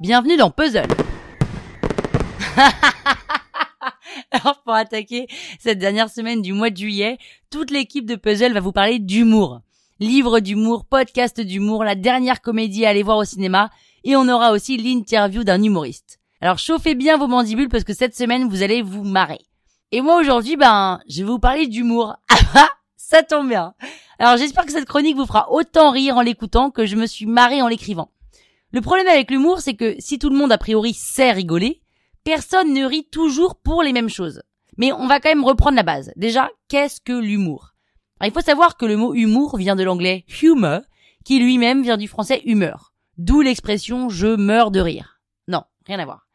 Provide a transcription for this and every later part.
Bienvenue dans Puzzle. Alors pour attaquer cette dernière semaine du mois de juillet, toute l'équipe de Puzzle va vous parler d'humour. Livre d'humour, podcast d'humour, la dernière comédie à aller voir au cinéma, et on aura aussi l'interview d'un humoriste. Alors chauffez bien vos mandibules parce que cette semaine vous allez vous marrer. Et moi aujourd'hui, ben, je vais vous parler d'humour. Ah, ah, ça tombe bien. Alors j'espère que cette chronique vous fera autant rire en l'écoutant que je me suis marré en l'écrivant. Le problème avec l'humour, c'est que si tout le monde a priori sait rigoler, personne ne rit toujours pour les mêmes choses. Mais on va quand même reprendre la base. Déjà, qu'est-ce que l'humour? Il faut savoir que le mot humour vient de l'anglais humor, qui lui-même vient du français humeur. D'où l'expression je meurs de rire. Non, rien à voir.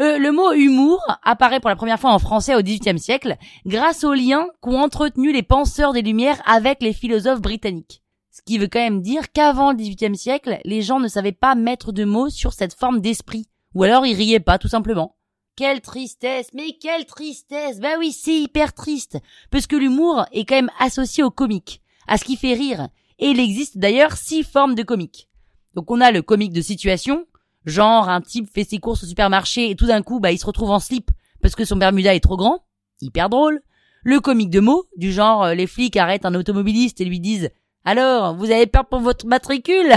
Euh, le mot humour apparaît pour la première fois en français au XVIIIe siècle grâce aux liens qu'ont entretenu les penseurs des Lumières avec les philosophes britanniques. Ce qui veut quand même dire qu'avant le XVIIIe siècle, les gens ne savaient pas mettre de mots sur cette forme d'esprit. Ou alors ils riaient pas, tout simplement. Quelle tristesse, mais quelle tristesse Bah oui, c'est hyper triste, parce que l'humour est quand même associé au comique, à ce qui fait rire, et il existe d'ailleurs six formes de comique. Donc on a le comique de situation, Genre, un type fait ses courses au supermarché et tout d'un coup, bah, il se retrouve en slip parce que son Bermuda est trop grand. Hyper drôle. Le comique de mots, du genre, euh, les flics arrêtent un automobiliste et lui disent Alors, vous avez peur pour votre matricule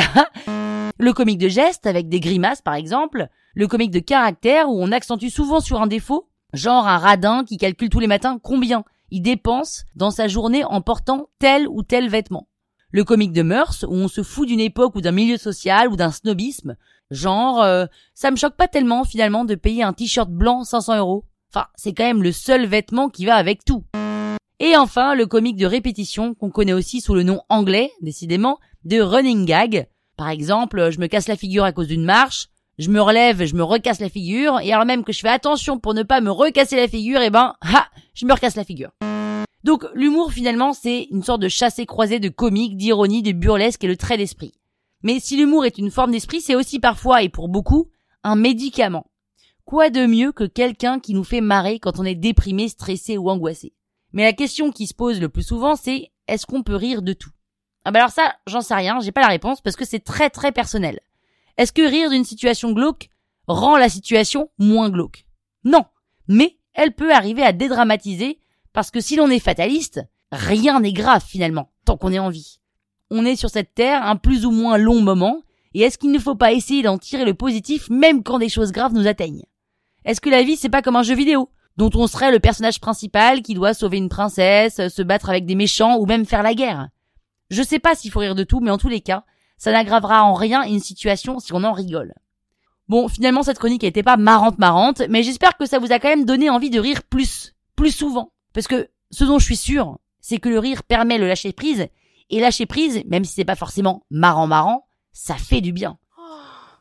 Le comique de geste, avec des grimaces par exemple. Le comique de caractère, où on accentue souvent sur un défaut. Genre un radin qui calcule tous les matins combien il dépense dans sa journée en portant tel ou tel vêtement. Le comique de mœurs, où on se fout d'une époque ou d'un milieu social ou d'un snobisme, Genre, euh, ça me choque pas tellement finalement de payer un t-shirt blanc 500 euros. Enfin, c'est quand même le seul vêtement qui va avec tout. Et enfin, le comique de répétition qu'on connaît aussi sous le nom anglais, décidément, de running gag. Par exemple, je me casse la figure à cause d'une marche, je me relève, je me recasse la figure, et alors même que je fais attention pour ne pas me recasser la figure, eh ben, ha, je me recasse la figure. Donc l'humour finalement c'est une sorte de chassé-croisé de comique, d'ironie, de burlesque et le trait d'esprit. Mais si l'humour est une forme d'esprit, c'est aussi parfois, et pour beaucoup, un médicament. Quoi de mieux que quelqu'un qui nous fait marrer quand on est déprimé, stressé ou angoissé? Mais la question qui se pose le plus souvent, c'est est-ce qu'on peut rire de tout? Ah bah alors ça, j'en sais rien, j'ai pas la réponse parce que c'est très très personnel. Est-ce que rire d'une situation glauque rend la situation moins glauque? Non, mais elle peut arriver à dédramatiser parce que si l'on est fataliste, rien n'est grave finalement, tant qu'on est en vie. On est sur cette terre un plus ou moins long moment, et est-ce qu'il ne faut pas essayer d'en tirer le positif même quand des choses graves nous atteignent? Est-ce que la vie c'est pas comme un jeu vidéo? Dont on serait le personnage principal qui doit sauver une princesse, se battre avec des méchants ou même faire la guerre Je sais pas s'il faut rire de tout, mais en tous les cas, ça n'aggravera en rien une situation si on en rigole. Bon, finalement cette chronique n'était pas marrante marrante, mais j'espère que ça vous a quand même donné envie de rire plus, plus souvent. Parce que ce dont je suis sûr, c'est que le rire permet le lâcher prise et lâcher prise, même si c'est pas forcément marrant marrant, ça fait du bien. Oh,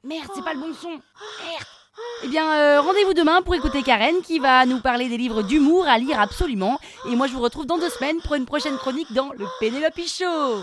merde, c'est pas le bon son. Merde. Eh bien, euh, rendez-vous demain pour écouter Karen qui va nous parler des livres d'humour à lire absolument. Et moi, je vous retrouve dans deux semaines pour une prochaine chronique dans le Pénélope Show.